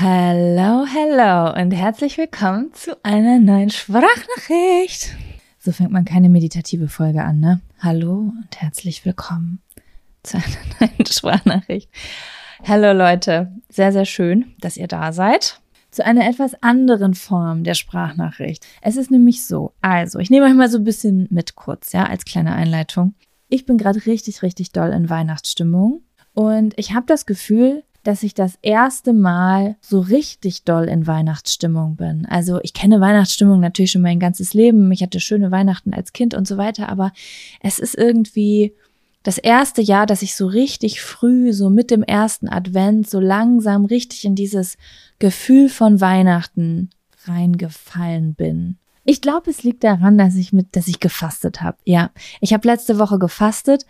Hallo, hallo und herzlich willkommen zu einer neuen Sprachnachricht. So fängt man keine meditative Folge an, ne? Hallo und herzlich willkommen zu einer neuen Sprachnachricht. Hallo Leute, sehr, sehr schön, dass ihr da seid. Zu einer etwas anderen Form der Sprachnachricht. Es ist nämlich so, also, ich nehme euch mal so ein bisschen mit kurz, ja, als kleine Einleitung. Ich bin gerade richtig, richtig doll in Weihnachtsstimmung und ich habe das Gefühl, dass ich das erste Mal so richtig doll in Weihnachtsstimmung bin. Also ich kenne Weihnachtsstimmung natürlich schon mein ganzes Leben. Ich hatte schöne Weihnachten als Kind und so weiter, aber es ist irgendwie das erste Jahr, dass ich so richtig früh, so mit dem ersten Advent, so langsam richtig in dieses Gefühl von Weihnachten reingefallen bin. Ich glaube, es liegt daran, dass ich mit, dass ich gefastet habe. Ja, ich habe letzte Woche gefastet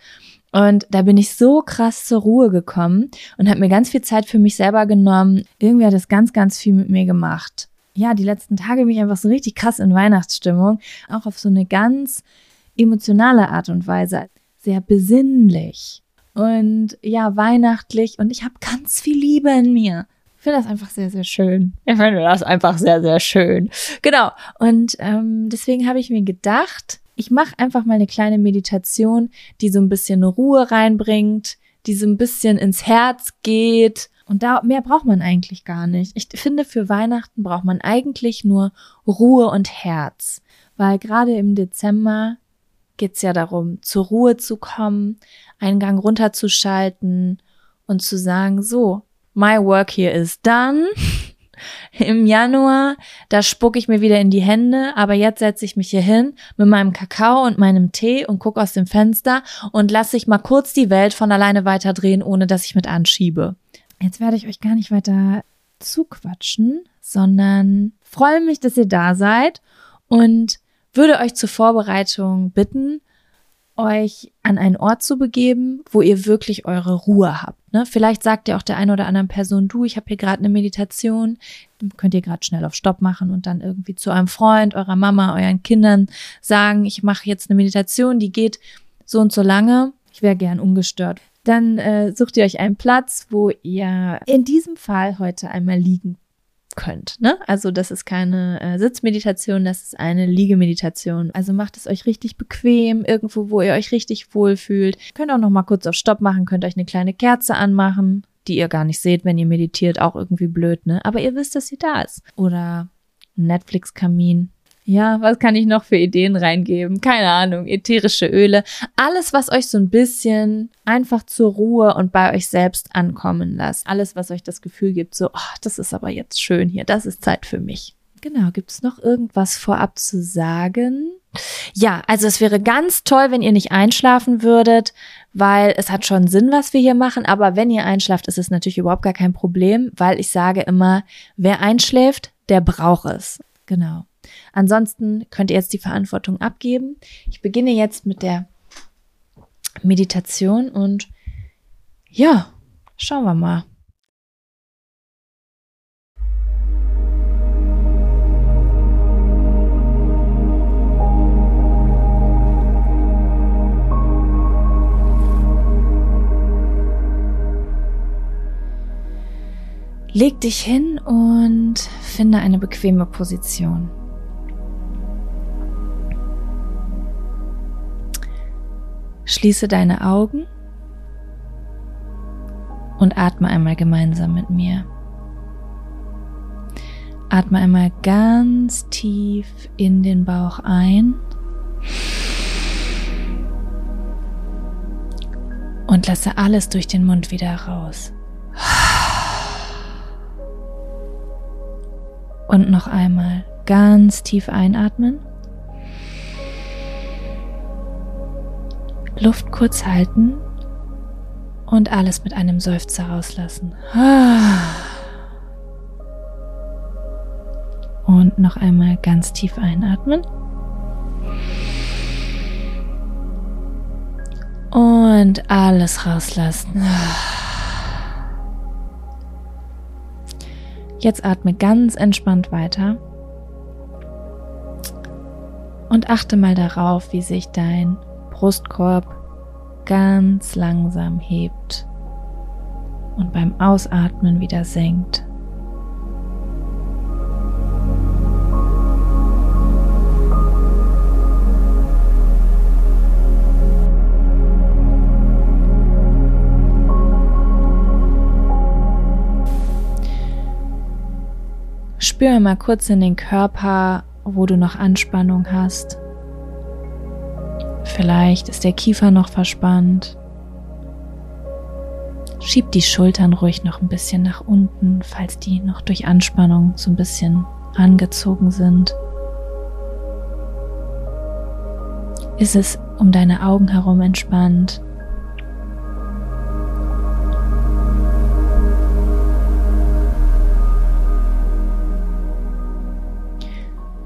und da bin ich so krass zur Ruhe gekommen und habe mir ganz viel Zeit für mich selber genommen. Irgendwie hat es ganz, ganz viel mit mir gemacht. Ja, die letzten Tage bin ich einfach so richtig krass in Weihnachtsstimmung. Auch auf so eine ganz emotionale Art und Weise. Sehr besinnlich. Und ja, weihnachtlich. Und ich habe ganz viel Liebe in mir. Ich finde das einfach sehr, sehr schön. Ich finde das einfach sehr, sehr schön. Genau. Und ähm, deswegen habe ich mir gedacht, ich mache einfach mal eine kleine Meditation, die so ein bisschen Ruhe reinbringt, die so ein bisschen ins Herz geht. Und da mehr braucht man eigentlich gar nicht. Ich finde, für Weihnachten braucht man eigentlich nur Ruhe und Herz. Weil gerade im Dezember geht's ja darum, zur Ruhe zu kommen, einen Gang runterzuschalten und zu sagen, so, my work here is done. Im Januar, da spucke ich mir wieder in die Hände, aber jetzt setze ich mich hier hin mit meinem Kakao und meinem Tee und gucke aus dem Fenster und lasse ich mal kurz die Welt von alleine weiterdrehen, ohne dass ich mit anschiebe. Jetzt werde ich euch gar nicht weiter zuquatschen, sondern freue mich, dass ihr da seid und würde euch zur Vorbereitung bitten, euch an einen Ort zu begeben, wo ihr wirklich eure Ruhe habt. Ne? Vielleicht sagt ihr auch der einen oder anderen Person, du, ich habe hier gerade eine Meditation, könnt ihr gerade schnell auf Stopp machen und dann irgendwie zu eurem Freund, eurer Mama, euren Kindern sagen, ich mache jetzt eine Meditation, die geht so und so lange. Ich wäre gern ungestört. Dann äh, sucht ihr euch einen Platz, wo ihr in diesem Fall heute einmal liegen könnt. Ne? Also das ist keine äh, Sitzmeditation, das ist eine Liegemeditation. Also macht es euch richtig bequem, irgendwo, wo ihr euch richtig wohlfühlt. Könnt auch noch mal kurz auf Stopp machen, könnt euch eine kleine Kerze anmachen, die ihr gar nicht seht, wenn ihr meditiert, auch irgendwie blöd, ne? Aber ihr wisst, dass sie da ist. Oder Netflix-Kamin, ja, was kann ich noch für Ideen reingeben? Keine Ahnung, ätherische Öle. Alles, was euch so ein bisschen einfach zur Ruhe und bei euch selbst ankommen lasst. Alles, was euch das Gefühl gibt, so, oh, das ist aber jetzt schön hier, das ist Zeit für mich. Genau, gibt es noch irgendwas vorab zu sagen? Ja, also es wäre ganz toll, wenn ihr nicht einschlafen würdet, weil es hat schon Sinn, was wir hier machen, aber wenn ihr einschlaft, ist es natürlich überhaupt gar kein Problem, weil ich sage immer, wer einschläft, der braucht es. Genau. Ansonsten könnt ihr jetzt die Verantwortung abgeben. Ich beginne jetzt mit der Meditation und ja, schauen wir mal. Leg dich hin und finde eine bequeme Position. Schließe deine Augen und atme einmal gemeinsam mit mir. Atme einmal ganz tief in den Bauch ein und lasse alles durch den Mund wieder raus. Und noch einmal ganz tief einatmen. Luft kurz halten und alles mit einem Seufzer rauslassen. Und noch einmal ganz tief einatmen. Und alles rauslassen. Jetzt atme ganz entspannt weiter. Und achte mal darauf, wie sich dein Brustkorb ganz langsam hebt und beim Ausatmen wieder senkt. Spür mal kurz in den Körper, wo du noch Anspannung hast. Vielleicht ist der Kiefer noch verspannt. Schieb die Schultern ruhig noch ein bisschen nach unten, falls die noch durch Anspannung so ein bisschen angezogen sind. Ist es um deine Augen herum entspannt?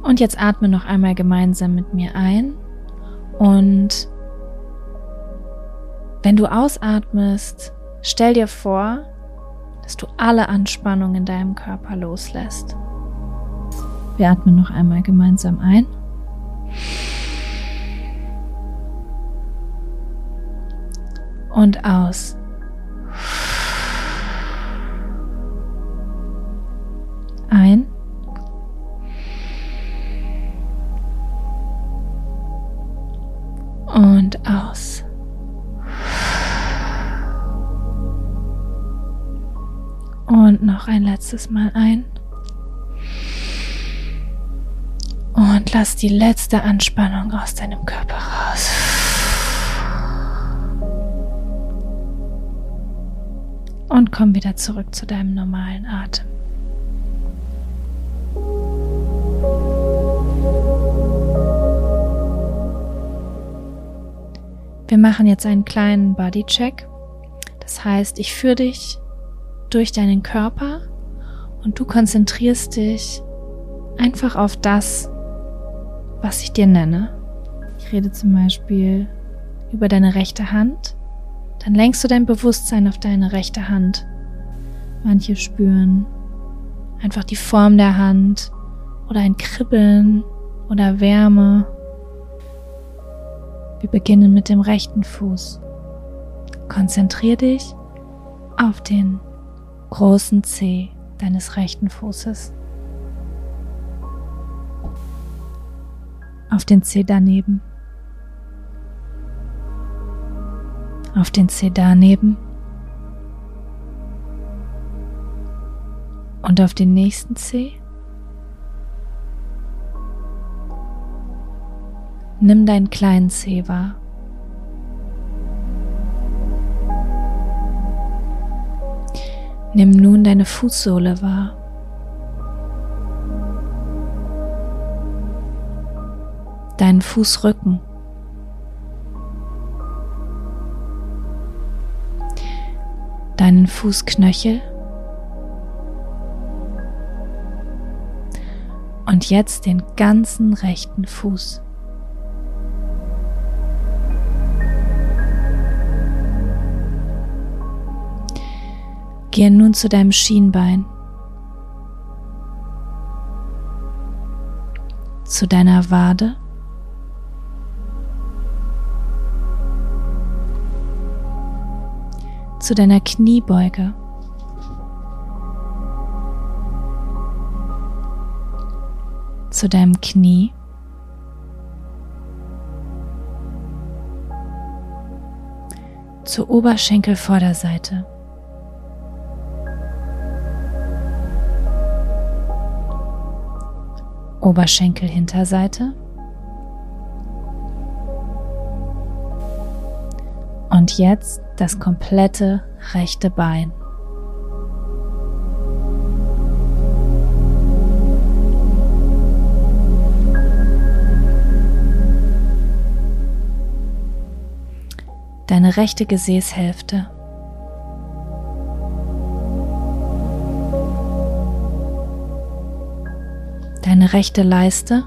Und jetzt atme noch einmal gemeinsam mit mir ein und wenn du ausatmest, stell dir vor, dass du alle Anspannung in deinem Körper loslässt. Wir atmen noch einmal gemeinsam ein. Und aus. Ein. Noch ein letztes Mal ein. Und lass die letzte Anspannung aus deinem Körper raus. Und komm wieder zurück zu deinem normalen Atem. Wir machen jetzt einen kleinen Bodycheck. Das heißt, ich führe dich durch deinen Körper und du konzentrierst dich einfach auf das, was ich dir nenne. Ich rede zum Beispiel über deine rechte Hand. Dann lenkst du dein Bewusstsein auf deine rechte Hand. Manche spüren einfach die Form der Hand oder ein Kribbeln oder Wärme wir beginnen mit dem rechten Fuß. Konzentrier dich auf den großen Zeh deines rechten Fußes. Auf den Zeh daneben. Auf den Zeh daneben. Und auf den nächsten Zeh. Nimm deinen kleinen Zeh wahr. Nimm nun deine Fußsohle wahr. Deinen Fußrücken. Deinen Fußknöchel. Und jetzt den ganzen rechten Fuß. Gehe nun zu deinem Schienbein, zu deiner Wade, zu deiner Kniebeuge. Zu deinem Knie. Zur Oberschenkelvorderseite. Oberschenkelhinterseite und jetzt das komplette rechte Bein. Deine rechte Gesäßhälfte. Deine rechte Leiste,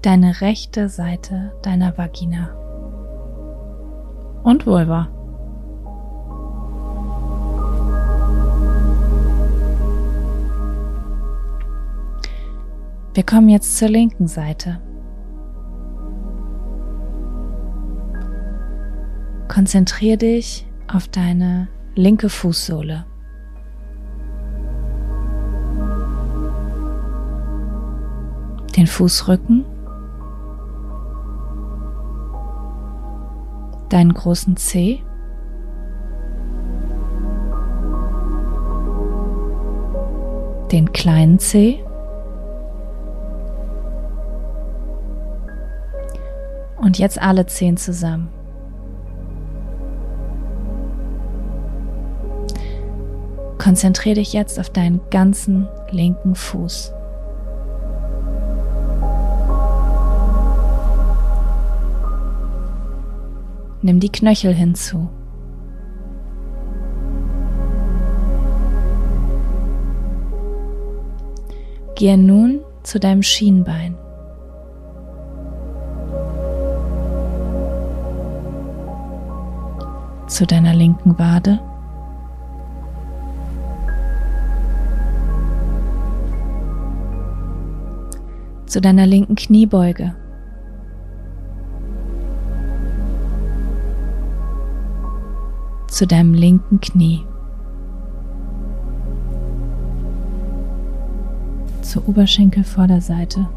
deine rechte Seite deiner Vagina und Vulva. Wir kommen jetzt zur linken Seite. Konzentriere dich auf deine linke Fußsohle. Den Fußrücken, deinen großen Zeh, den kleinen Zeh und jetzt alle zehn zusammen. Konzentriere dich jetzt auf deinen ganzen linken Fuß. Nimm die Knöchel hinzu. Gehe nun zu deinem Schienbein. Zu deiner linken Wade. Zu deiner linken Kniebeuge. Zu deinem linken Knie. zur Oberschenkelvorderseite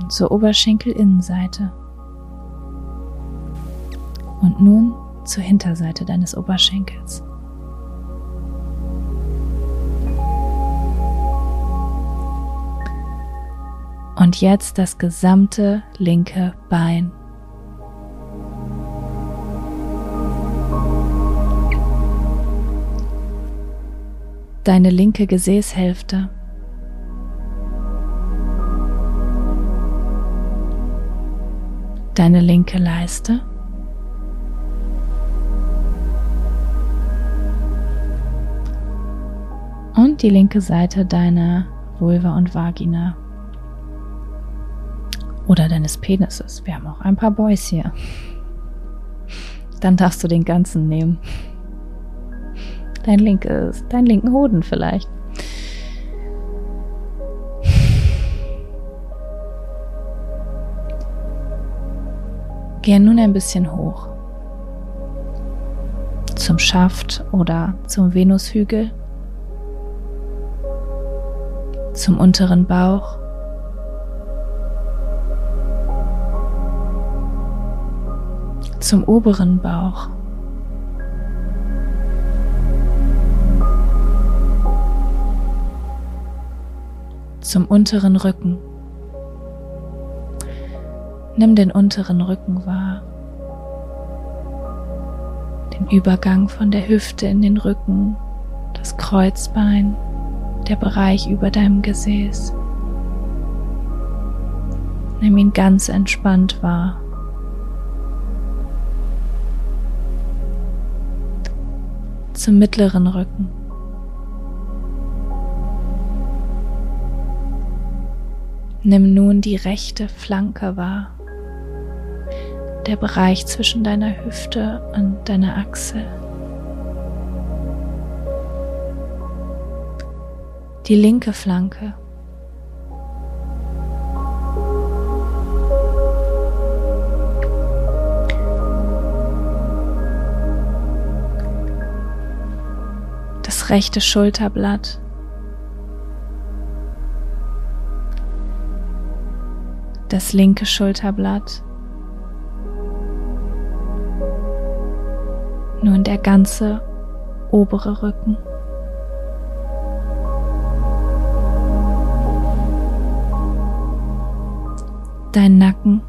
und zur Oberschenkelinnenseite und nun zur Hinterseite deines Oberschenkels. Und jetzt das gesamte linke Bein. Deine linke Gesäßhälfte. Deine linke Leiste. Und die linke Seite deiner Vulva und Vagina. Oder deines Penises. Wir haben auch ein paar Boys hier. Dann darfst du den ganzen nehmen. Dein linkes, dein linken Hoden vielleicht. Gehe nun ein bisschen hoch. Zum Schaft oder zum Venushügel. Zum unteren Bauch. Zum oberen Bauch. Zum unteren Rücken. Nimm den unteren Rücken wahr, den Übergang von der Hüfte in den Rücken, das Kreuzbein, der Bereich über deinem Gesäß. Nimm ihn ganz entspannt wahr. Zum mittleren Rücken. Nimm nun die rechte Flanke wahr, der Bereich zwischen deiner Hüfte und deiner Achsel. Die linke Flanke. Das rechte Schulterblatt. Das linke Schulterblatt. Nun der ganze obere Rücken. Dein Nacken.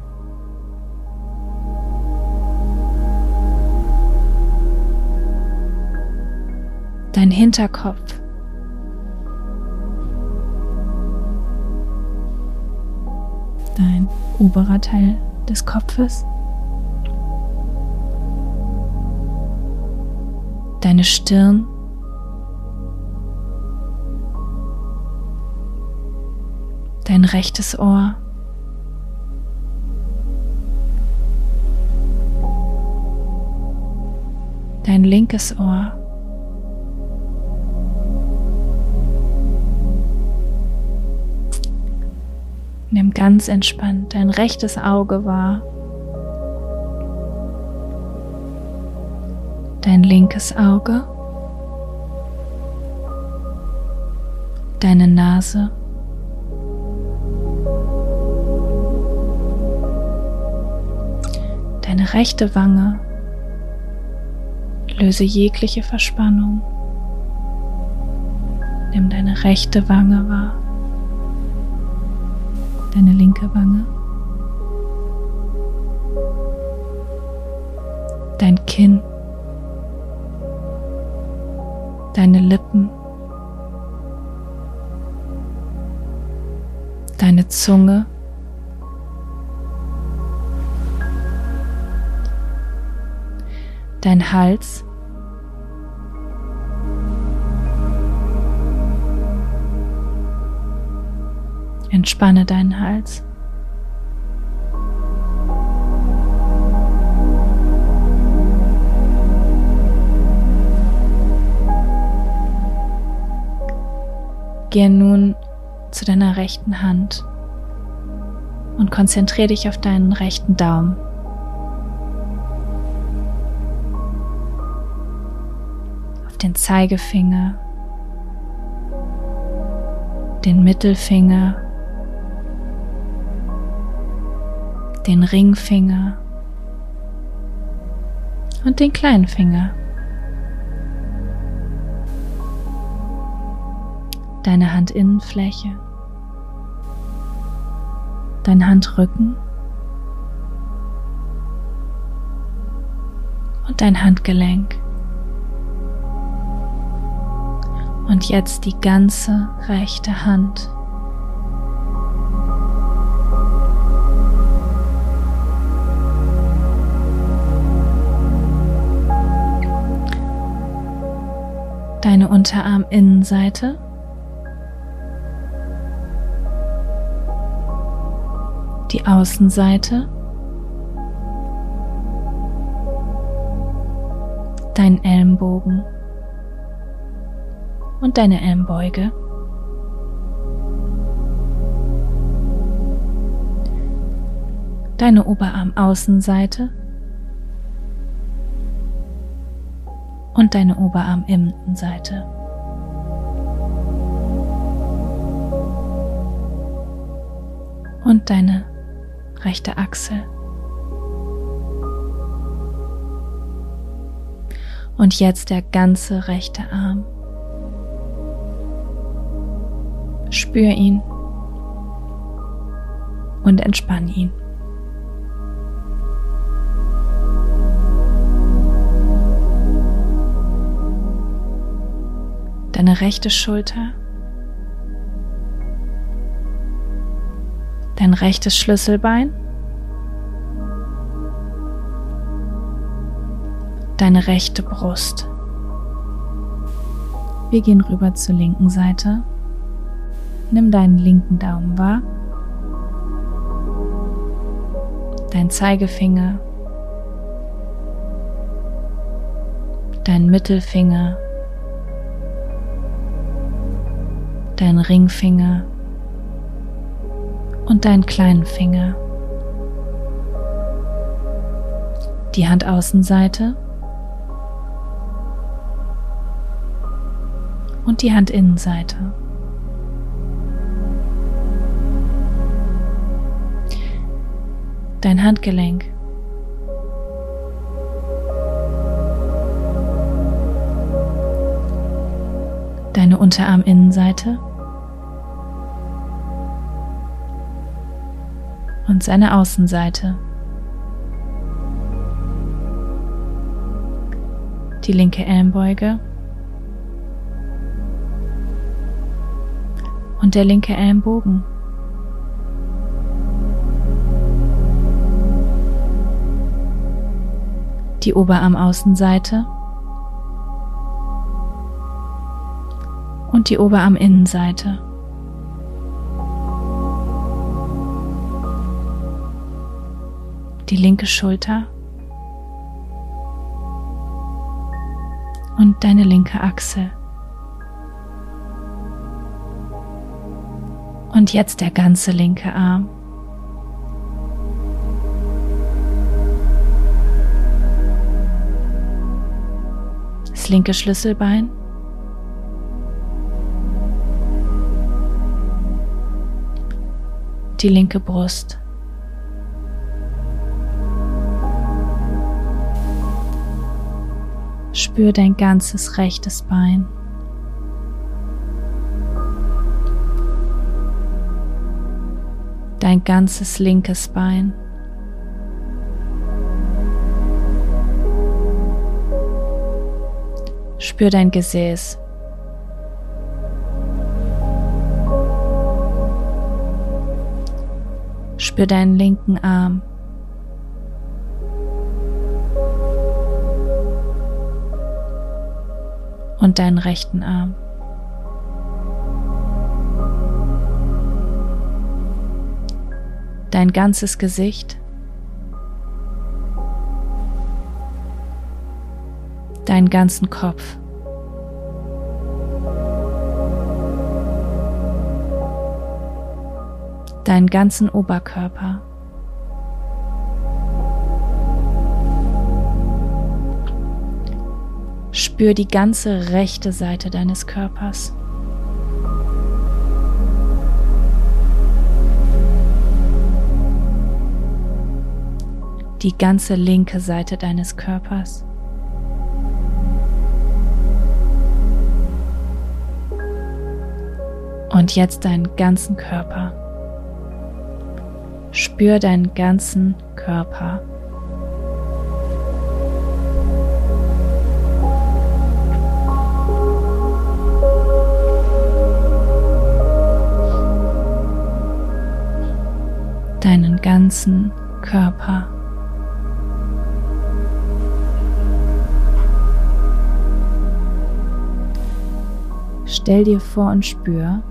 Dein Hinterkopf. Oberer Teil des Kopfes, deine Stirn, dein rechtes Ohr, dein linkes Ohr. Ganz entspannt dein rechtes Auge wahr, dein linkes Auge, deine Nase, deine rechte Wange. Löse jegliche Verspannung. Nimm deine rechte Wange wahr, deine linke Wange, dein Kinn, deine Lippen, deine Zunge, dein Hals, Entspanne deinen Hals. Gehe nun zu deiner rechten Hand und konzentriere dich auf deinen rechten Daumen. Auf den Zeigefinger, den Mittelfinger, den Ringfinger und den kleinen Finger. Deine Handinnenfläche, dein Handrücken und dein Handgelenk. Und jetzt die ganze rechte Hand. Deine Unterarminnenseite. Die Außenseite. Dein Ellenbogen und deine Ellenbeuge. Deine Oberarmaußenseite deine Oberarminnenseite. Und deine rechte Achsel. Und jetzt der ganze rechte Arm. Spür ihn und entspann ihn. Deine rechte Schulter, dein rechtes Schlüsselbein, deine rechte Brust. Wir gehen rüber zur linken Seite. Nimm deinen linken Daumen wahr, dein Zeigefinger, dein Mittelfinger, deinen Ringfinger und deinen kleinen Finger. Die Handaußenseite und die Handinnenseite. Dein Handgelenk. Deine Unterarminnenseite. und seine Außenseite. Die linke Ellenbeuge und der linke Ellenbogen. Die Oberarmaußenseite und die Oberarminnenseite. die linke Schulter und deine linke Achsel. Und jetzt der ganze linke Arm. Das linke Schlüsselbein. die linke Brust. Spür dein ganzes rechtes Bein. Dein ganzes linkes Bein. Spür dein Gesäß. Spür deinen linken Arm. Und deinen rechten Arm. Dein ganzes Gesicht. Deinen ganzen Kopf. Deinen ganzen Oberkörper. Spür die ganze rechte Seite deines Körpers. Die ganze linke Seite deines Körpers. Und jetzt deinen ganzen Körper. Spür deinen ganzen Körper. Deinen ganzen Körper. Stell dir vor und spür,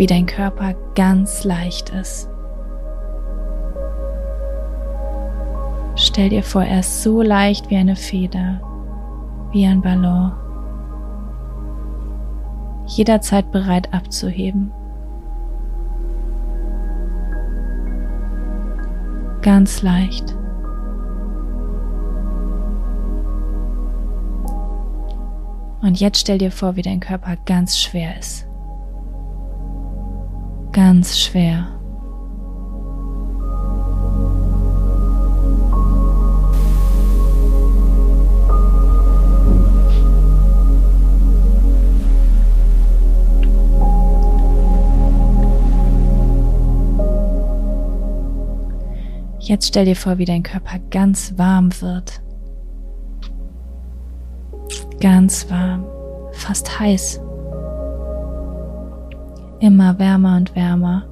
wie dein Körper ganz leicht ist. Stell dir vor, er ist so leicht wie eine Feder, wie ein Ballon, jederzeit bereit abzuheben. Ganz leicht. Und jetzt stell dir vor, wie dein Körper ganz schwer ist ganz schwer. Jetzt stell dir vor, wie dein Körper ganz warm wird. Ganz warm, fast heiß immer wärmer und wärmer,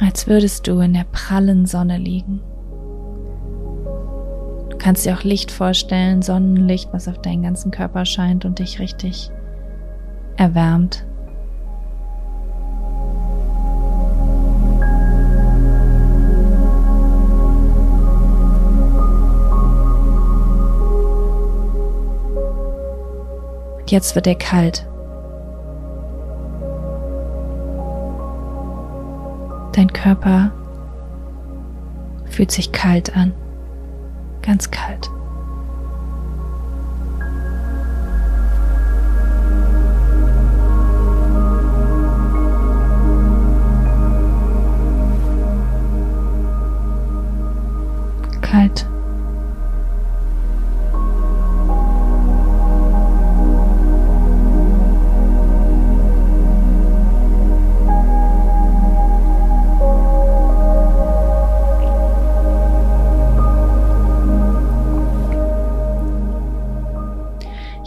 als würdest du in der prallen Sonne liegen. Du kannst dir auch Licht vorstellen, Sonnenlicht, was auf deinen ganzen Körper scheint und dich richtig erwärmt. Jetzt wird er kalt. Dein Körper fühlt sich kalt an, ganz kalt. Kalt.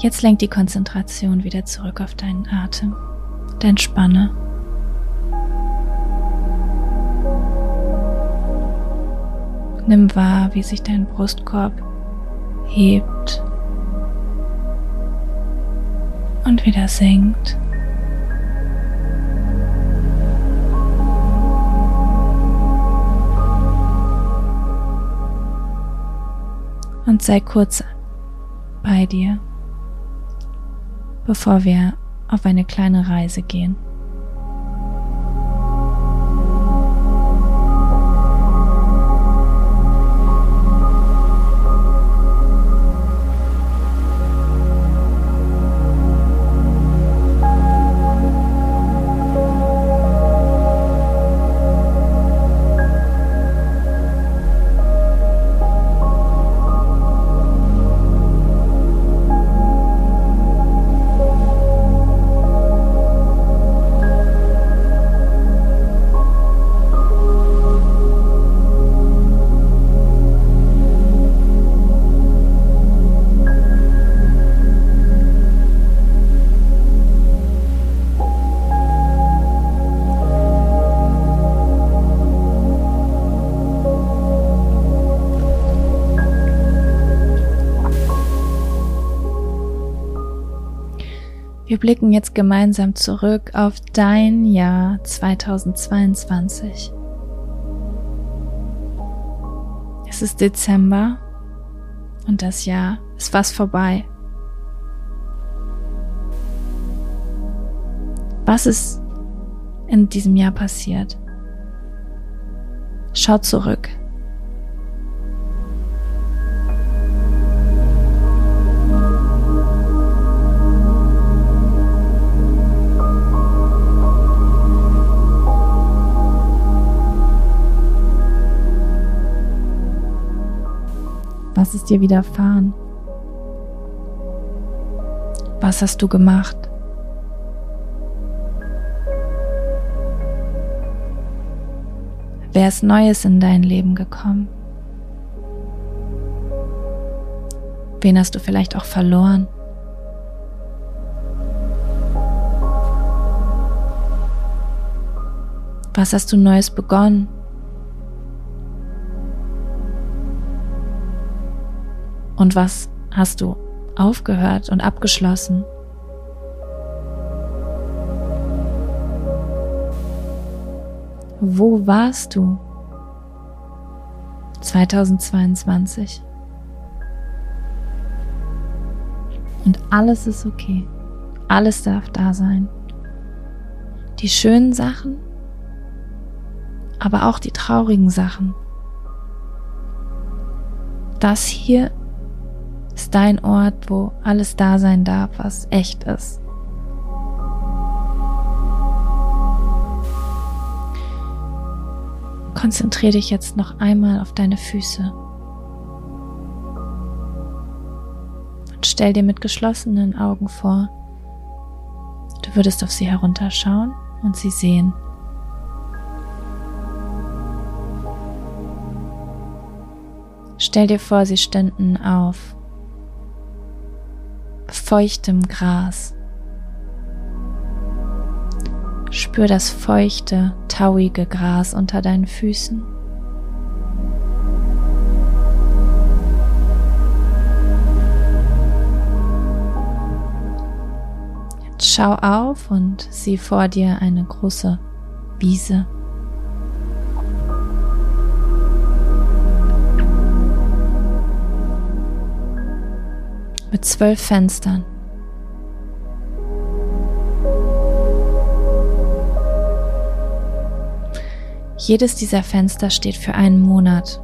Jetzt lenk die Konzentration wieder zurück auf deinen Atem, dein Spanne. Nimm wahr, wie sich dein Brustkorb hebt und wieder senkt. Und sei kurz bei dir bevor wir auf eine kleine Reise gehen. Wir blicken jetzt gemeinsam zurück auf dein Jahr 2022. Es ist Dezember und das Jahr ist fast vorbei. Was ist in diesem Jahr passiert? Schau zurück. Was ist dir widerfahren? Was hast du gemacht? Wer ist Neues in dein Leben gekommen? Wen hast du vielleicht auch verloren? Was hast du Neues begonnen? Und was hast du aufgehört und abgeschlossen? Wo warst du 2022? Und alles ist okay. Alles darf da sein. Die schönen Sachen, aber auch die traurigen Sachen. Das hier dein Ort, wo alles da sein darf, was echt ist. Konzentriere dich jetzt noch einmal auf deine Füße. Und stell dir mit geschlossenen Augen vor, du würdest auf sie herunterschauen und sie sehen. Stell dir vor, sie stünden auf feuchtem Gras. Spür das feuchte, tauige Gras unter deinen Füßen. Jetzt schau auf und sieh vor dir eine große Wiese. Mit zwölf Fenstern. Jedes dieser Fenster steht für einen Monat.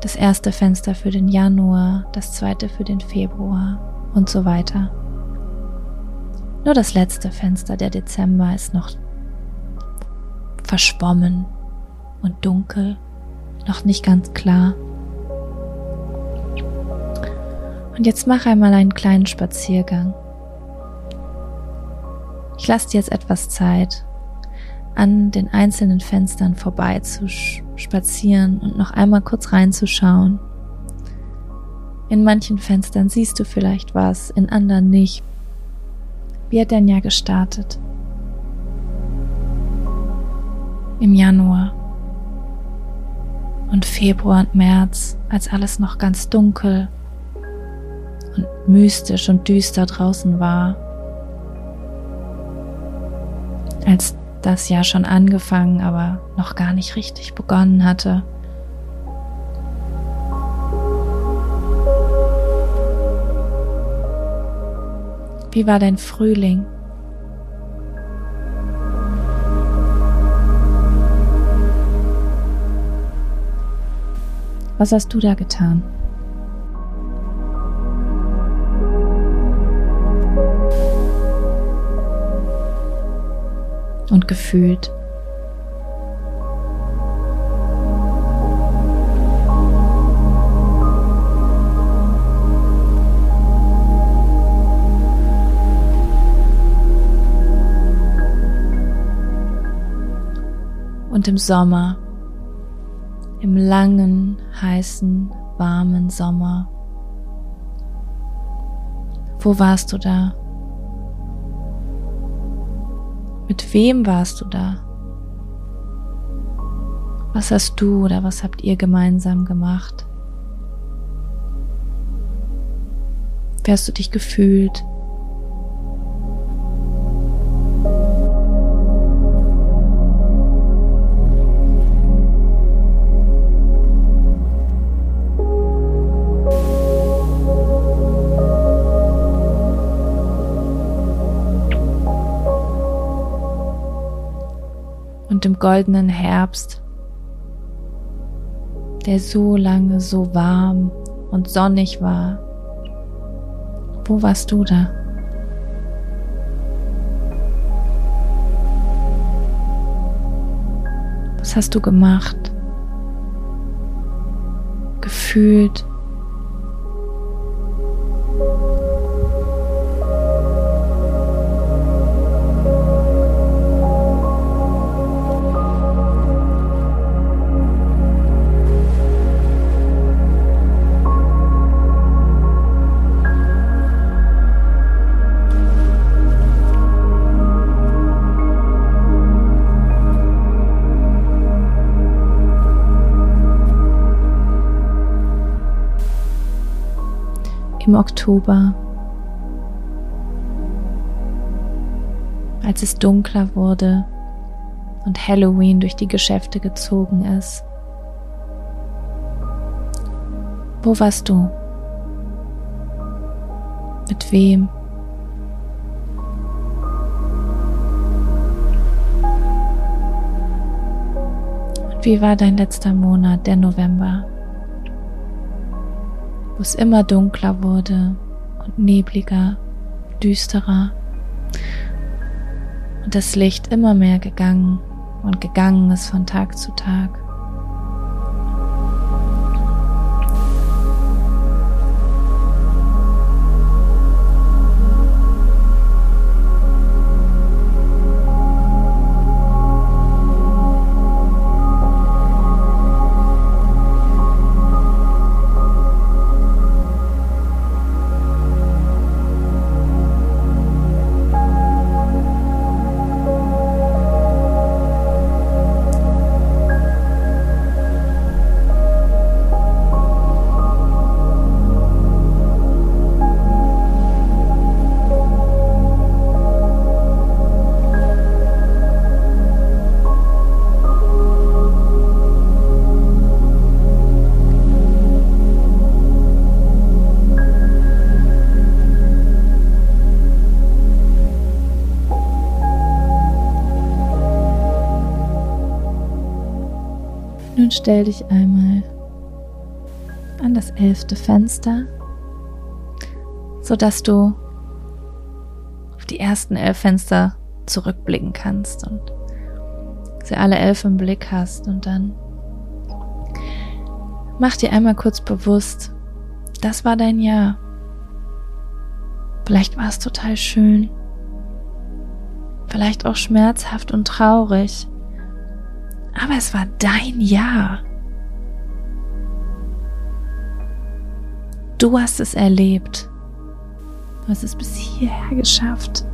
Das erste Fenster für den Januar, das zweite für den Februar und so weiter. Nur das letzte Fenster, der Dezember, ist noch verschwommen und dunkel, noch nicht ganz klar. Und jetzt mach einmal einen kleinen Spaziergang. Ich lasse dir jetzt etwas Zeit, an den einzelnen Fenstern vorbei zu spazieren und noch einmal kurz reinzuschauen. In manchen Fenstern siehst du vielleicht was, in anderen nicht. Wie hat dein Jahr gestartet? Im Januar und Februar und März, als alles noch ganz dunkel und mystisch und düster draußen war, als das Jahr schon angefangen, aber noch gar nicht richtig begonnen hatte. Wie war dein Frühling? Was hast du da getan? und gefühlt. Und im Sommer, im langen, heißen, warmen Sommer, wo warst du da? Mit wem warst du da? Was hast du oder was habt ihr gemeinsam gemacht? Wie hast du dich gefühlt? Goldenen Herbst, der so lange so warm und sonnig war, wo warst du da? Was hast du gemacht? Gefühlt? Im Oktober, als es dunkler wurde und Halloween durch die Geschäfte gezogen ist. Wo warst du? Mit wem? Und wie war dein letzter Monat, der November? Wo es immer dunkler wurde und nebliger, düsterer und das Licht immer mehr gegangen und gegangen ist von Tag zu Tag. Stell dich einmal an das elfte Fenster, sodass du auf die ersten elf Fenster zurückblicken kannst und sie alle elf im Blick hast und dann mach dir einmal kurz bewusst, das war dein Jahr. Vielleicht war es total schön, vielleicht auch schmerzhaft und traurig. Aber es war dein Jahr. Du hast es erlebt. Du hast es bis hierher geschafft.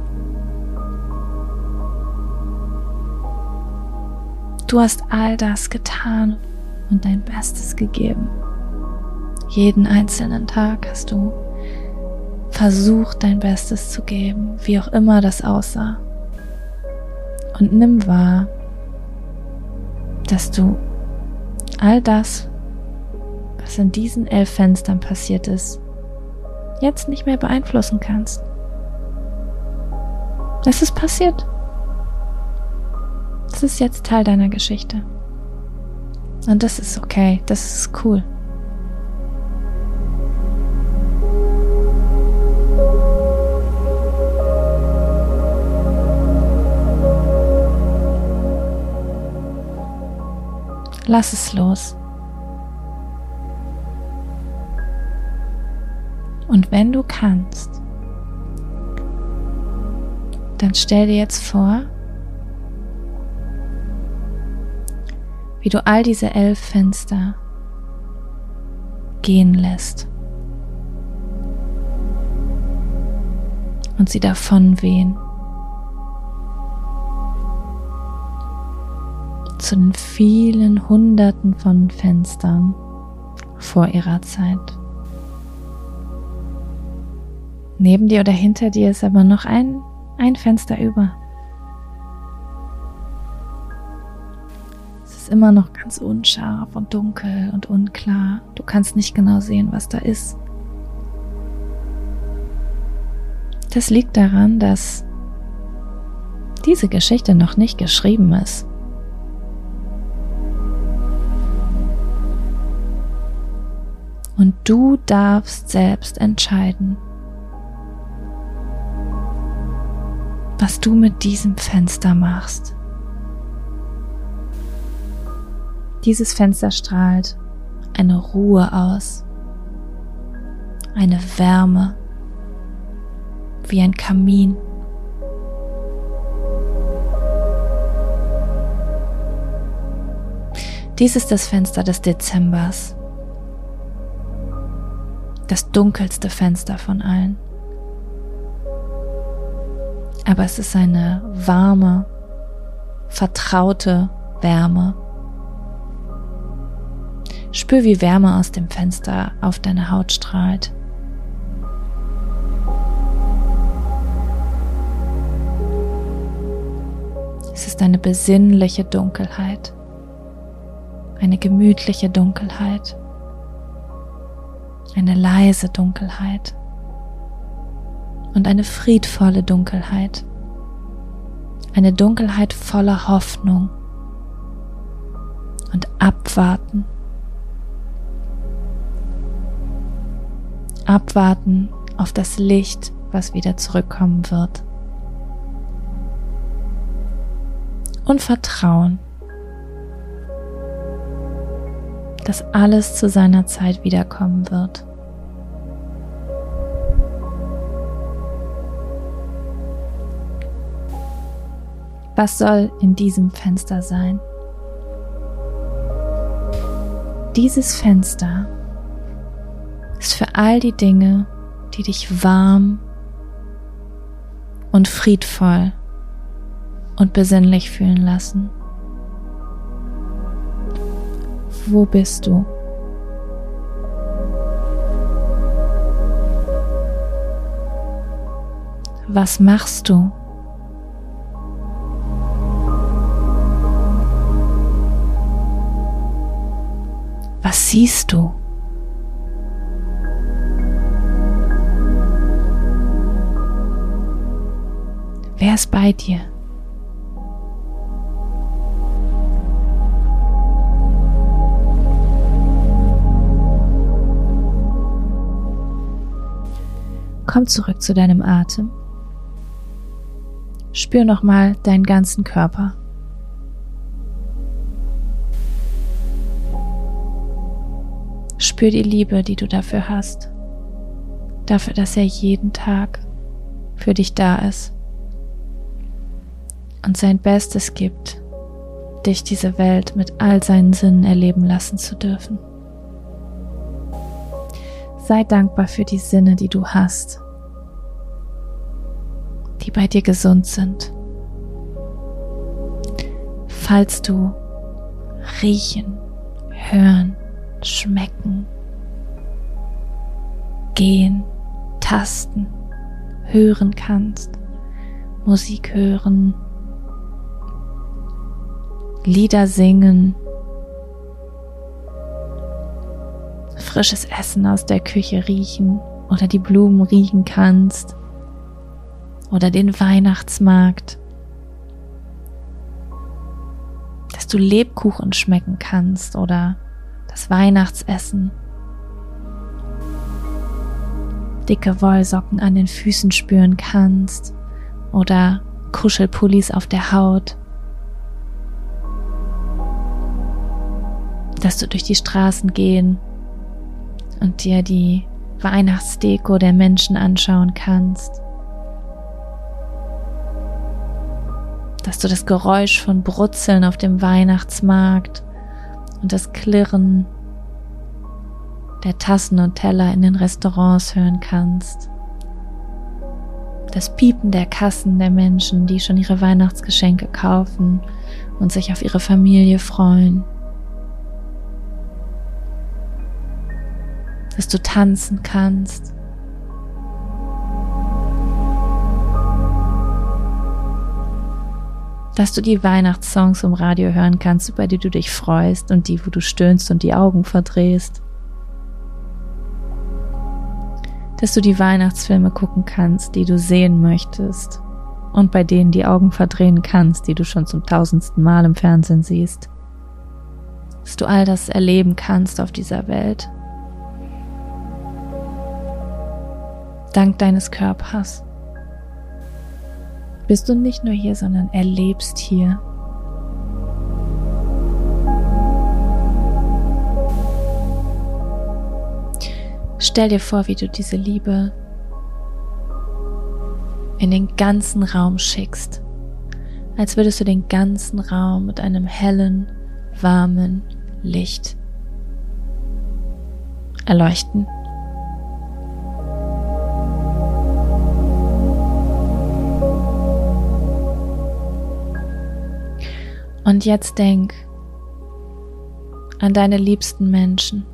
Du hast all das getan und dein Bestes gegeben. Jeden einzelnen Tag hast du versucht, dein Bestes zu geben, wie auch immer das aussah. Und nimm wahr, dass du all das, was in diesen elf Fenstern passiert ist, jetzt nicht mehr beeinflussen kannst. Es ist passiert. Es ist jetzt Teil deiner Geschichte. Und das ist okay, das ist cool. Lass es los. Und wenn du kannst, dann stell dir jetzt vor, wie du all diese elf Fenster gehen lässt und sie davon wehen. Zu den vielen Hunderten von Fenstern vor ihrer Zeit. Neben dir oder hinter dir ist aber noch ein, ein Fenster über. Es ist immer noch ganz unscharf und dunkel und unklar. Du kannst nicht genau sehen, was da ist. Das liegt daran, dass diese Geschichte noch nicht geschrieben ist. Und du darfst selbst entscheiden, was du mit diesem Fenster machst. Dieses Fenster strahlt eine Ruhe aus, eine Wärme, wie ein Kamin. Dies ist das Fenster des Dezembers, das dunkelste Fenster von allen. Aber es ist eine warme, vertraute Wärme. Spür, wie Wärme aus dem Fenster auf deine Haut strahlt. Es ist eine besinnliche Dunkelheit, eine gemütliche Dunkelheit, eine leise Dunkelheit und eine friedvolle Dunkelheit, eine Dunkelheit voller Hoffnung und Abwarten. Abwarten auf das Licht, was wieder zurückkommen wird. Und Vertrauen, dass alles zu seiner Zeit wiederkommen wird. Was soll in diesem Fenster sein? Dieses Fenster ist für all die Dinge, die dich warm und friedvoll und besinnlich fühlen lassen. Wo bist du? Was machst du? Was siehst du? Wer ist bei dir? Komm zurück zu deinem Atem. Spür nochmal deinen ganzen Körper. Spür die Liebe, die du dafür hast. Dafür, dass er jeden Tag für dich da ist und sein Bestes gibt, dich diese Welt mit all seinen Sinnen erleben lassen zu dürfen. Sei dankbar für die Sinne, die du hast, die bei dir gesund sind. Falls du riechen, hören, schmecken, gehen, tasten, hören kannst, Musik hören, Lieder singen, frisches Essen aus der Küche riechen oder die Blumen riechen kannst oder den Weihnachtsmarkt, dass du Lebkuchen schmecken kannst oder das Weihnachtsessen, dicke Wollsocken an den Füßen spüren kannst oder Kuschelpullis auf der Haut, dass du durch die Straßen gehen und dir die Weihnachtsdeko der Menschen anschauen kannst. Dass du das Geräusch von Brutzeln auf dem Weihnachtsmarkt und das Klirren der Tassen und Teller in den Restaurants hören kannst. Das Piepen der Kassen der Menschen, die schon ihre Weihnachtsgeschenke kaufen und sich auf ihre Familie freuen. Dass du tanzen kannst. Dass du die Weihnachtssongs im Radio hören kannst, über die du dich freust und die, wo du stöhnst und die Augen verdrehst. Dass du die Weihnachtsfilme gucken kannst, die du sehen möchtest und bei denen die Augen verdrehen kannst, die du schon zum tausendsten Mal im Fernsehen siehst. Dass du all das erleben kannst auf dieser Welt. Dank deines Körpers bist du nicht nur hier, sondern erlebst hier. Stell dir vor, wie du diese Liebe in den ganzen Raum schickst, als würdest du den ganzen Raum mit einem hellen, warmen Licht erleuchten. Und jetzt denk an deine liebsten Menschen,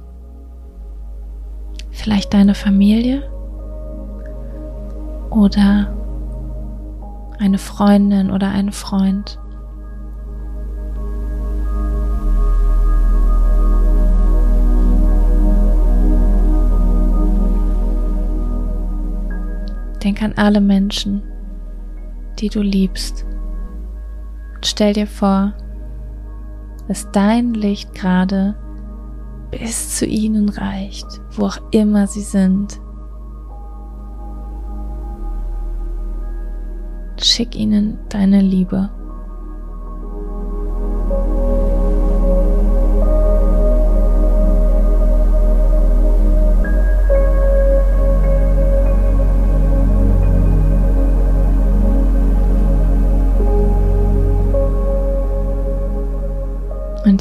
vielleicht deine Familie oder eine Freundin oder einen Freund. Denk an alle Menschen, die du liebst. Stell dir vor, dass dein Licht gerade bis zu ihnen reicht, wo auch immer sie sind. Schick ihnen deine Liebe.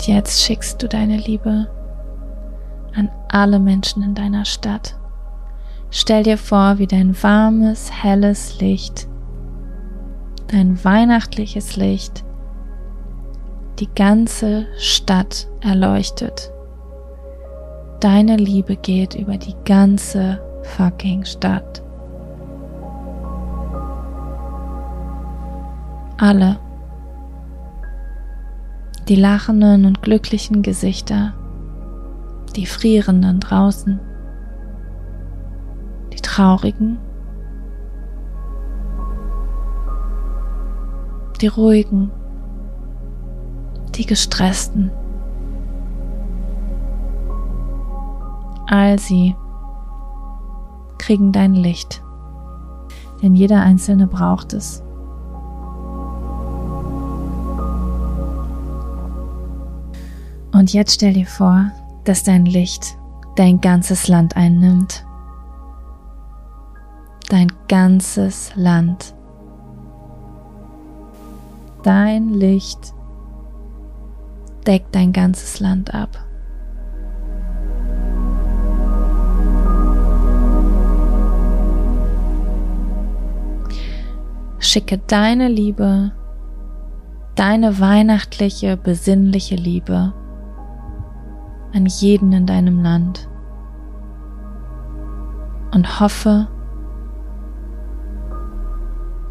Jetzt schickst du deine Liebe an alle Menschen in deiner Stadt. Stell dir vor, wie dein warmes, helles Licht dein weihnachtliches Licht die ganze Stadt erleuchtet. Deine Liebe geht über die ganze fucking Stadt. Alle. Die lachenden und glücklichen Gesichter, die frierenden draußen, die traurigen die ruhigen, die gestressten. All sie kriegen dein Licht, denn jeder einzelne braucht es. Und jetzt stell dir vor, dass dein Licht dein ganzes Land einnimmt. Dein ganzes Land dein Licht deckt dein ganzes Land ab. Schicke deine Liebe, deine weihnachtliche, besinnliche Liebe an jeden in deinem Land und hoffe,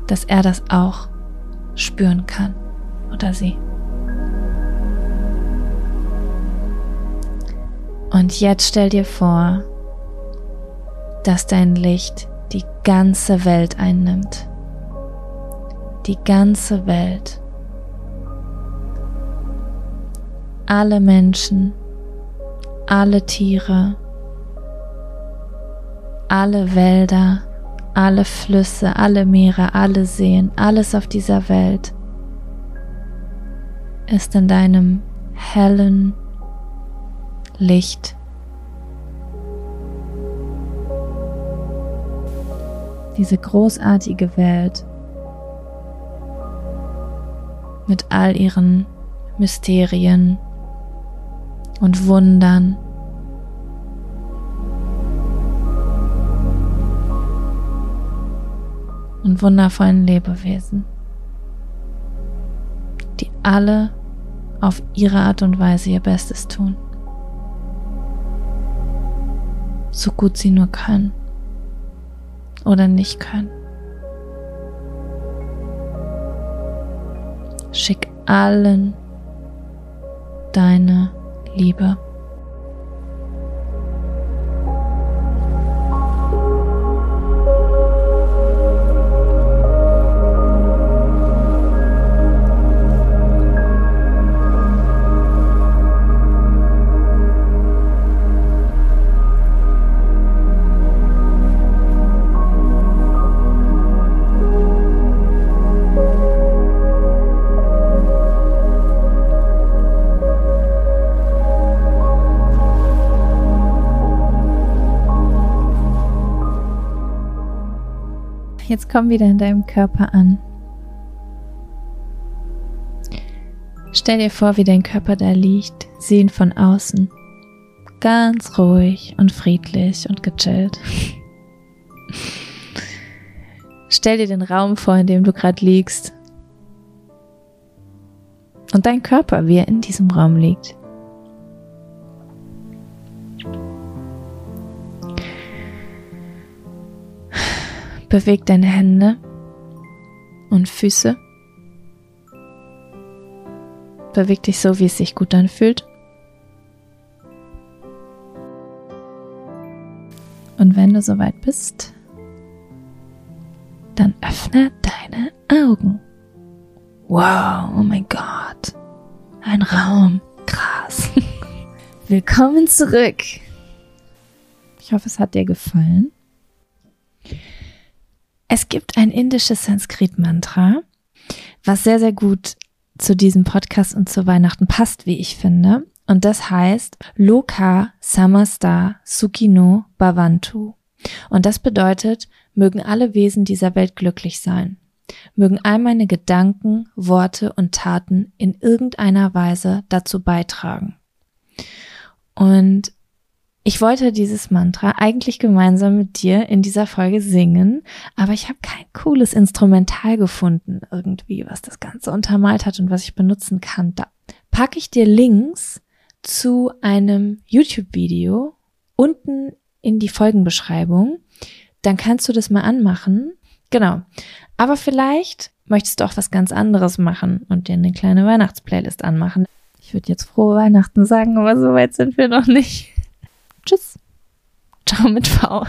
dass er das auch spüren kann oder sie. Und jetzt stell dir vor, dass dein Licht die ganze Welt einnimmt. Die ganze Welt. Alle Menschen, alle Tiere, alle Wälder, alle Flüsse, alle Meere, alle Seen, alles auf dieser Welt ist in deinem hellen Licht. Diese großartige Welt mit all ihren Mysterien und Wundern und wundervollen Lebewesen, die alle auf ihre Art und Weise ihr Bestes tun. So gut sie nur können oder nicht können. Schick allen deine Liebe. Jetzt komm wieder in deinem Körper an. Stell dir vor, wie dein Körper da liegt, sieh ihn von außen. Ganz ruhig und friedlich und gechillt. Stell dir den Raum vor, in dem du gerade liegst. Und dein Körper, wie er in diesem Raum liegt. Beweg deine Hände und Füße. Beweg dich so, wie es sich gut anfühlt. Und wenn du soweit bist, dann öffne deine Augen. Wow, oh mein Gott. Ein Raum. Krass. Willkommen zurück. Ich hoffe, es hat dir gefallen. Es gibt ein indisches Sanskrit-Mantra, was sehr, sehr gut zu diesem Podcast und zu Weihnachten passt, wie ich finde. Und das heißt Loka Samasta Sukino Bhavantu. Und das bedeutet, mögen alle Wesen dieser Welt glücklich sein. Mögen all meine Gedanken, Worte und Taten in irgendeiner Weise dazu beitragen. Und ich wollte dieses Mantra eigentlich gemeinsam mit dir in dieser Folge singen, aber ich habe kein cooles Instrumental gefunden irgendwie, was das Ganze untermalt hat und was ich benutzen kann. Da packe ich dir Links zu einem YouTube-Video unten in die Folgenbeschreibung. Dann kannst du das mal anmachen. Genau. Aber vielleicht möchtest du auch was ganz anderes machen und dir eine kleine Weihnachtsplaylist anmachen. Ich würde jetzt frohe Weihnachten sagen, aber so weit sind wir noch nicht. Tschüss. Ciao mit V.